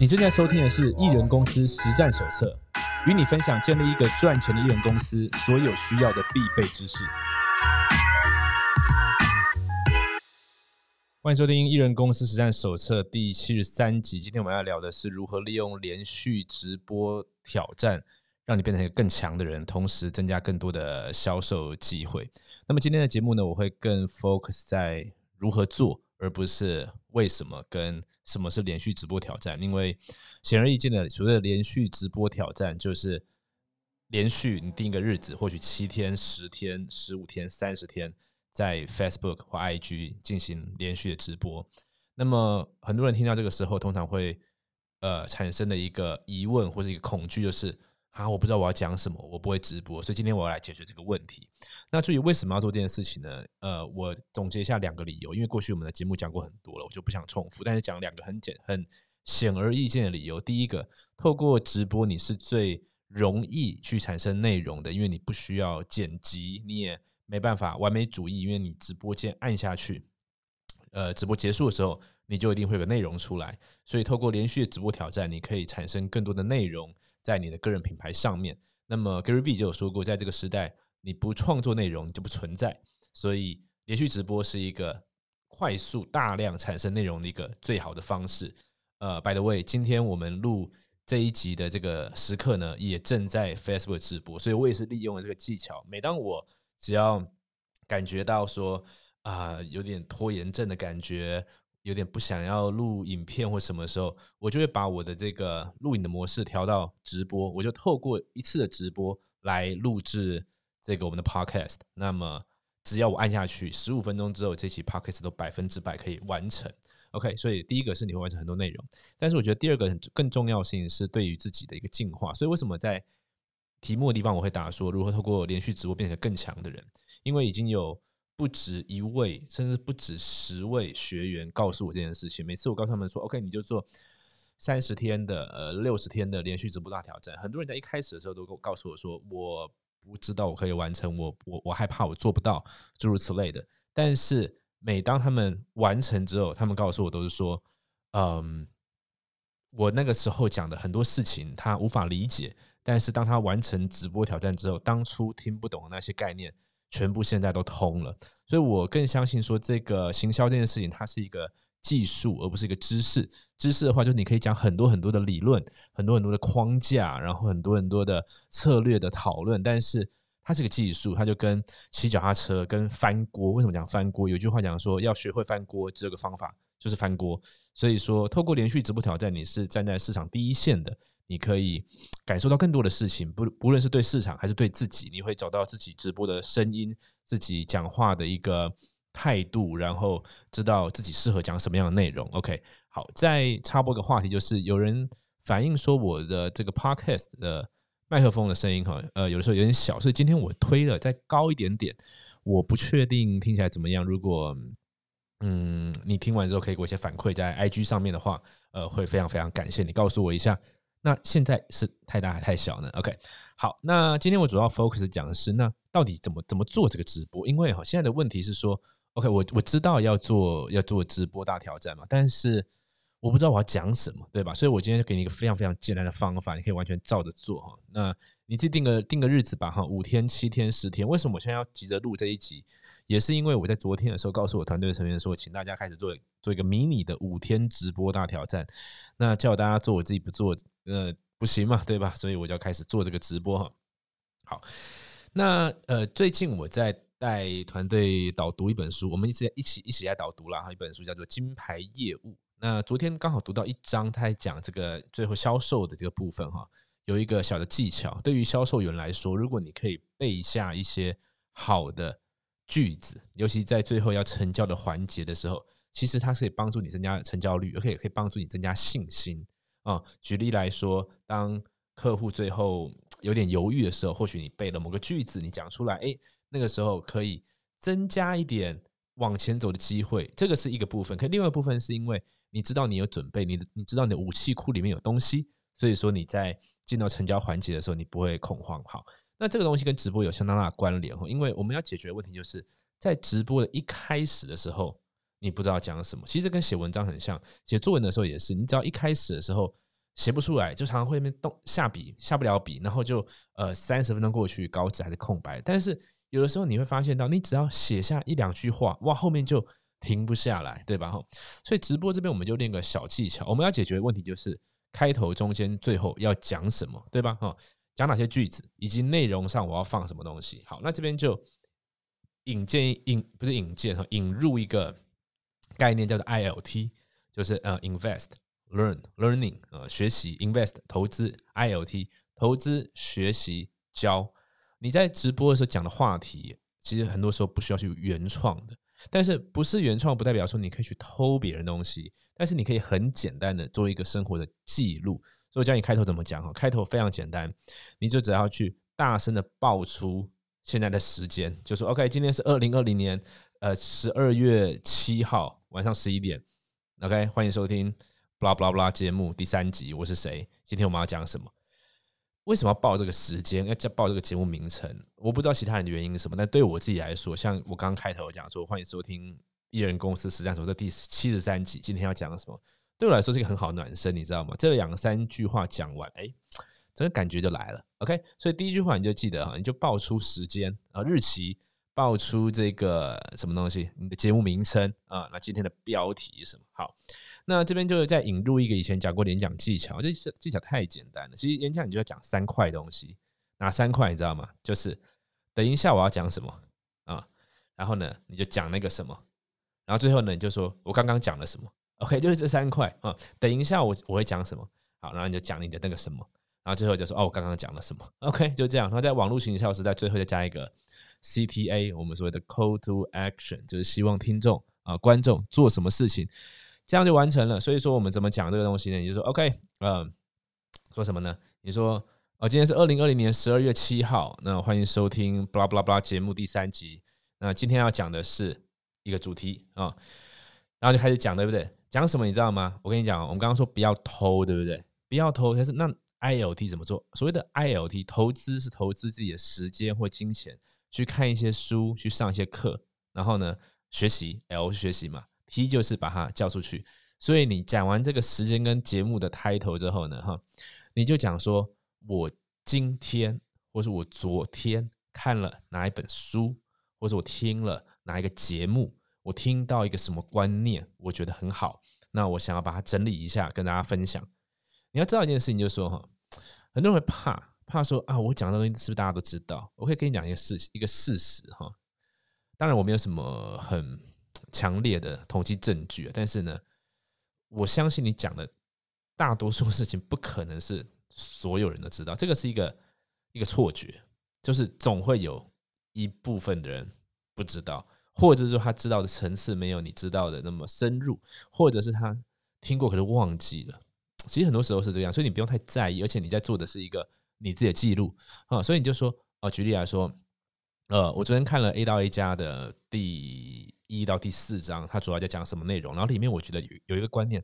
你正在收听的是《艺人公司实战手册》，与你分享建立一个赚钱的艺人公司所有需要的必备知识。欢迎收听《艺人公司实战手册》第七十三集。今天我们要聊的是如何利用连续直播挑战，让你变成一个更强的人，同时增加更多的销售机会。那么今天的节目呢，我会更 focus 在如何做。而不是为什么跟什么是连续直播挑战？因为显而易见的，所谓的连续直播挑战就是连续你定一个日子，或许七天、十天、十五天、三十天，在 Facebook 或 IG 进行连续的直播。那么很多人听到这个时候，通常会呃产生的一个疑问或者一个恐惧就是。啊，我不知道我要讲什么，我不会直播，所以今天我要来解决这个问题。那至于为什么要做这件事情呢？呃，我总结一下两个理由，因为过去我们的节目讲过很多了，我就不想重复。但是讲两个很简、很显而易见的理由。第一个，透过直播你是最容易去产生内容的，因为你不需要剪辑，你也没办法完美主义，因为你直播间按下去，呃，直播结束的时候你就一定会有内容出来。所以透过连续的直播挑战，你可以产生更多的内容。在你的个人品牌上面，那么 Gary V 就有说过，在这个时代，你不创作内容就不存在。所以，连续直播是一个快速大量产生内容的一个最好的方式。呃，By the way，今天我们录这一集的这个时刻呢，也正在 Facebook 直播，所以我也是利用了这个技巧。每当我只要感觉到说啊，有点拖延症的感觉。有点不想要录影片或什么时候，我就会把我的这个录影的模式调到直播，我就透过一次的直播来录制这个我们的 podcast。那么只要我按下去，十五分钟之后，这期 podcast 都百分之百可以完成。OK，所以第一个是你会完成很多内容，但是我觉得第二个更重要性是对于自己的一个进化。所以为什么在题目的地方我会打说如何透过连续直播变成更强的人？因为已经有。不止一位，甚至不止十位学员告诉我这件事情。每次我告诉他们说：“OK，你就做三十天的、呃六十天的连续直播大挑战。”很多人在一开始的时候都告诉我说：“我不知道我可以完成，我我我害怕我做不到，诸如此类的。”但是每当他们完成之后，他们告诉我都是说：“嗯，我那个时候讲的很多事情他无法理解，但是当他完成直播挑战之后，当初听不懂的那些概念。”全部现在都通了，所以我更相信说，这个行销这件事情，它是一个技术，而不是一个知识。知识的话，就是你可以讲很多很多的理论，很多很多的框架，然后很多很多的策略的讨论。但是它是个技术，它就跟骑脚踏车、跟翻锅。为什么讲翻锅？有句话讲说，要学会翻锅，这个方法，就是翻锅。所以说，透过连续直播挑战，你是站在市场第一线的。你可以感受到更多的事情，不不论是对市场还是对自己，你会找到自己直播的声音，自己讲话的一个态度，然后知道自己适合讲什么样的内容。OK，好，再插播个话题，就是有人反映说我的这个 Podcast 的麦克风的声音哈，呃，有的时候有点小，所以今天我推了再高一点点，我不确定听起来怎么样。如果嗯你听完之后可以给我一些反馈，在 IG 上面的话，呃，会非常非常感谢你告诉我一下。那现在是太大还太小呢？OK，好，那今天我主要 focus 讲的是，那到底怎么怎么做这个直播？因为哈，现在的问题是说，OK，我我知道要做要做直播大挑战嘛，但是。我不知道我要讲什么，对吧？所以我今天就给你一个非常非常简单的方法，你可以完全照着做哈。那你自己定个定个日子吧哈，五天、七天、十天。为什么我现在要急着录这一集？也是因为我在昨天的时候告诉我团队成员说，请大家开始做做一个迷你的五天直播大挑战。那叫大家做，我自己不做，呃，不行嘛，对吧？所以我就要开始做这个直播哈。好，那呃，最近我在带团队导读一本书，我们一直一起一起来导读了哈，一本书叫做《金牌业务》。那昨天刚好读到一章，他在讲这个最后销售的这个部分哈，有一个小的技巧。对于销售员来说，如果你可以背下一些好的句子，尤其在最后要成交的环节的时候，其实它是可以帮助你增加成交率，而且也可以帮助你增加信心啊。举例来说，当客户最后有点犹豫的时候，或许你背了某个句子，你讲出来，哎，那个时候可以增加一点往前走的机会。这个是一个部分，可另外一部分是因为。你知道你有准备，你的你知道你的武器库里面有东西，所以说你在进到成交环节的时候，你不会恐慌。好，那这个东西跟直播有相当大的关联哈，因为我们要解决的问题就是在直播的一开始的时候，你不知道讲什么。其实跟写文章很像，写作文的时候也是，你只要一开始的时候写不出来，就常常会那边动下笔下不了笔，然后就呃三十分钟过去，稿纸还是空白。但是有的时候你会发现到，你只要写下一两句话，哇，后面就停不下来，对吧？哈，所以直播这边我们就练个小技巧，我们要解决的问题就是开头、中间、最后要讲什么，对吧？哈，讲哪些句子，以及内容上我要放什么东西。好，那这边就引荐引不是引荐哈，引入一个概念叫做 ILT，就是呃 invest。Learn, learning，呃，学习，invest，投资，ILT，投资，学习，教。你在直播的时候讲的话题，其实很多时候不需要去原创的，但是不是原创不代表说你可以去偷别人东西，但是你可以很简单的做一个生活的记录。所以我教你开头怎么讲哈，开头非常简单，你就只要去大声的报出现在的时间，就说 OK，今天是二零二零年呃十二月七号晚上十一点，OK，欢迎收听。布拉布拉布拉节目第三集，我是谁？今天我们要讲什么？为什么要报这个时间？要叫报这个节目名称？我不知道其他人的原因是什么，但对我自己来说，像我刚刚开头讲说，欢迎收听艺人公司实战手的第七十三集。今天要讲什么？对我来说是一个很好暖身，你知道吗？这两三句话讲完，哎，整个感觉就来了。OK，所以第一句话你就记得哈，你就报出时间啊，日期。爆出这个什么东西？你的节目名称啊？那今天的标题是什么？好，那这边就是在引入一个以前讲过演讲技巧，这技巧太简单了。其实演讲你就要讲三块东西，哪三块你知道吗？就是等一下我要讲什么啊？然后呢，你就讲那个什么，然后最后呢，你就说我刚刚讲了什么？OK，就是这三块啊。等一下我我会讲什么？好，然后你就讲你的那个什么，然后最后就说哦，我刚刚讲了什么？OK，就这样。然后在网络行销时代，最后再加一个。CTA，我们所谓的 Call to Action，就是希望听众啊、观众做什么事情，这样就完成了。所以说，我们怎么讲这个东西呢？你就说 OK，嗯，说什么呢？你说哦，今天是二零二零年十二月七号，那欢迎收听 bla bla bla 节目第三集。那今天要讲的是一个主题啊，然后就开始讲，对不对？讲什么你知道吗？我跟你讲，我们刚刚说不要偷，对不对？不要偷，但是那 ILT 怎么做？所谓的 ILT 投资是投资自己的时间或金钱。去看一些书，去上一些课，然后呢，学习 L 学习嘛，T 就是把它叫出去。所以你讲完这个时间跟节目的 title 之后呢，哈，你就讲说我今天或是我昨天看了哪一本书，或者我听了哪一个节目，我听到一个什么观念，我觉得很好，那我想要把它整理一下跟大家分享。你要知道一件事情，就是说哈，很多人会怕。怕说啊，我讲的东西是不是大家都知道？我可以跟你讲一个事一个事实哈。当然我没有什么很强烈的统计证据，但是呢，我相信你讲的大多数事情不可能是所有人都知道。这个是一个一个错觉，就是总会有一部分的人不知道，或者说他知道的层次没有你知道的那么深入，或者是他听过可是忘记了。其实很多时候是这样，所以你不用太在意，而且你在做的是一个。你自己的记录啊，所以你就说哦，举例来说，呃，我昨天看了 A 到 A 加的第一到第四章，它主要在讲什么内容？然后里面我觉得有有一个观念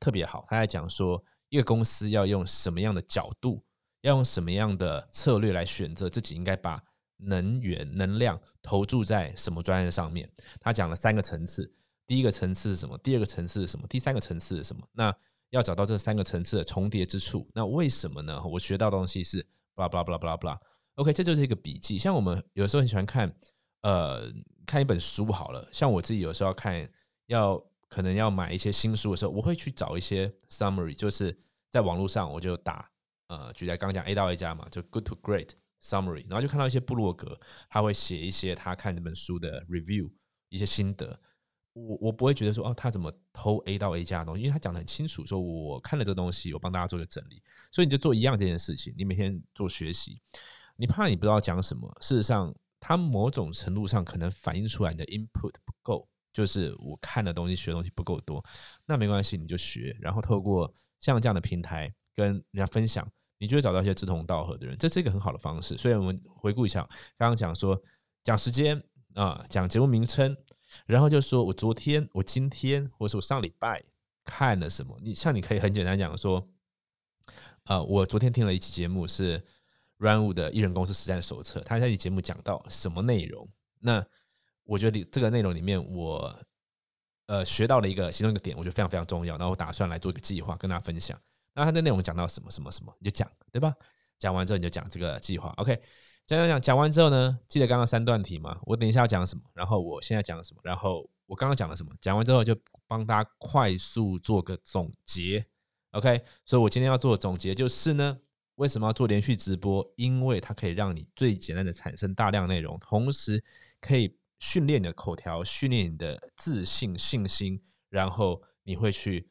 特别好，他在讲说一个公司要用什么样的角度，要用什么样的策略来选择自己应该把能源能量投注在什么专业上面。他讲了三个层次，第一个层次是什么？第二个层次是什么？第三个层次是什么？那要找到这三个层次的重叠之处，那为什么呢？我学到的东西是，blah blah blah blah blah。OK，这就是一个笔记。像我们有时候很喜欢看，呃，看一本书好了。像我自己有时候要看，要可能要买一些新书的时候，我会去找一些 summary，就是在网络上我就打，呃，举例刚讲 A 到 A 加嘛，就 Good to Great summary，然后就看到一些部落格，他会写一些他看这本书的 review，一些心得。我我不会觉得说哦，他怎么偷 A 到 A 加的东西？因为他讲的很清楚，说我看了这东西，我帮大家做了整理，所以你就做一样这件事情。你每天做学习，你怕你不知道讲什么，事实上，他某种程度上可能反映出来你的 input 不够，就是我看的东西、学的东西不够多。那没关系，你就学，然后透过像这样的平台跟人家分享，你就会找到一些志同道合的人，这是一个很好的方式。所以我们回顾一下，刚刚讲说讲时间啊，讲节目名称。然后就说，我昨天、我今天，或是我上礼拜看了什么？你像你可以很简单讲说，呃，我昨天听了一期节目是 Run 五的艺人公司实战手册，他在节目讲到什么内容？那我觉得这个内容里面，我呃学到了一个其中一个点，我觉得非常非常重要。然后我打算来做一个计划跟大家分享。那它的内容讲到什么什么什么，你就讲，对吧？讲完之后你就讲这个计划，OK。讲讲讲讲完之后呢，记得刚刚三段题嘛？我等一下要讲什么，然后我现在讲什么，然后我刚刚讲了什么？讲完之后就帮大家快速做个总结，OK。所以我今天要做的总结就是呢，为什么要做连续直播？因为它可以让你最简单的产生大量内容，同时可以训练你的口条，训练你的自信信心，然后你会去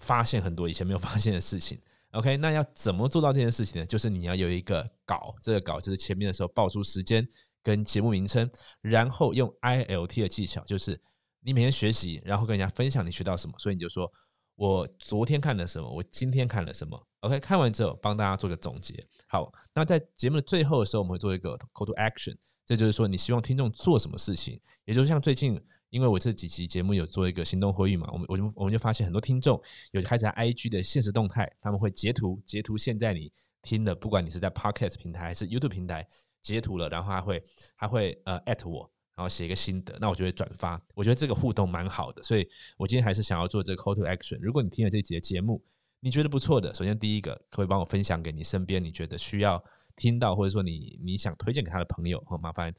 发现很多以前没有发现的事情。OK，那要怎么做到这件事情呢？就是你要有一个稿，这个稿就是前面的时候报出时间跟节目名称，然后用 ILT 的技巧，就是你每天学习，然后跟人家分享你学到什么。所以你就说我昨天看了什么，我今天看了什么。OK，看完之后帮大家做个总结。好，那在节目的最后的时候，我们会做一个 Call to Action，这就是说你希望听众做什么事情，也就像最近。因为我这几期节目有做一个行动呼吁嘛，我们我就我们就发现很多听众有开始 IG 的现实动态，他们会截图截图现在你听的，不管你是在 Podcast 平台还是 YouTube 平台截图了，然后他会他会呃 at 我，然后写一个心得，那我就会转发。我觉得这个互动蛮好的，所以我今天还是想要做这个 Call to Action。如果你听了这节节目，你觉得不错的，首先第一个可以帮我分享给你身边你觉得需要听到，或者说你你想推荐给他的朋友，好麻烦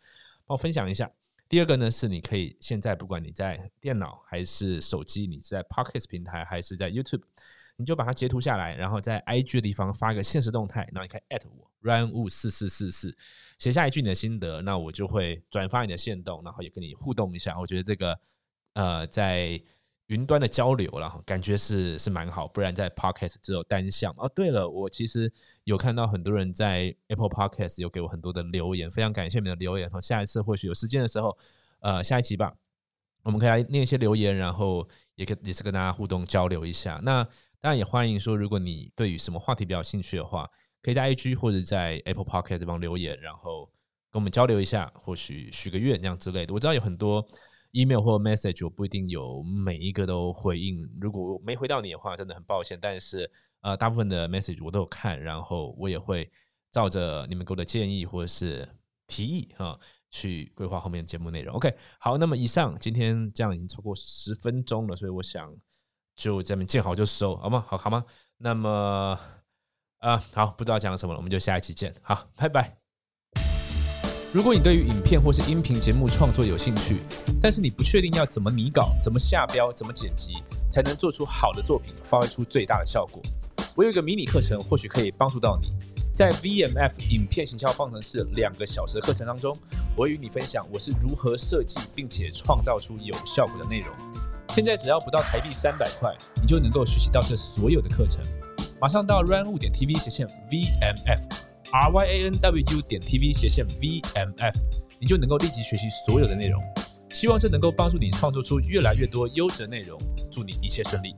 帮我分享一下。第二个呢，是你可以现在不管你在电脑还是手机，你是在 Pocket 平台还是在 YouTube，你就把它截图下来，然后在 IG 的地方发个现实动态，然后你可以 at 我 run 五四四四四，写下一句你的心得，那我就会转发你的线动，然后也跟你互动一下。我觉得这个呃在。云端的交流了，感觉是是蛮好，不然在 Podcast 只有单向。哦，对了，我其实有看到很多人在 Apple Podcast 有给我很多的留言，非常感谢你们的留言。哈下一次或许有时间的时候，呃，下一集吧，我们可以来念一些留言，然后也可也是跟大家互动交流一下。那当然也欢迎说，如果你对于什么话题比较兴趣的话，可以在 IG 或者在 Apple Podcast 这方留言，然后跟我们交流一下，或许许个愿这样之类的。我知道有很多。Email 或 message 我不一定有每一个都回应，如果没回到你的话，真的很抱歉。但是呃，大部分的 message 我都有看，然后我也会照着你们给我的建议或者是提议哈，去规划后面的节目内容。OK，好，那么以上今天这样已经超过十分钟了，所以我想就这边见好就收，好吗？好好吗？那么啊，好，不知道讲什么了，我们就下一期见，好，拜拜。如果你对于影片或是音频节目创作有兴趣，但是你不确定要怎么拟稿、怎么下标、怎么剪辑，才能做出好的作品，发挥出最大的效果，我有一个迷你课程，或许可以帮助到你。在 VMF 影片行销方程式两个小时的课程当中，我会与你分享我是如何设计并且创造出有效果的内容。现在只要不到台币三百块，你就能够学习到这所有的课程。马上到 run 五点 TV 斜线 VMF。Ryanwu 点 t v 斜线 v m f，你就能够立即学习所有的内容。希望这能够帮助你创作出越来越多优质内容。祝你一切顺利。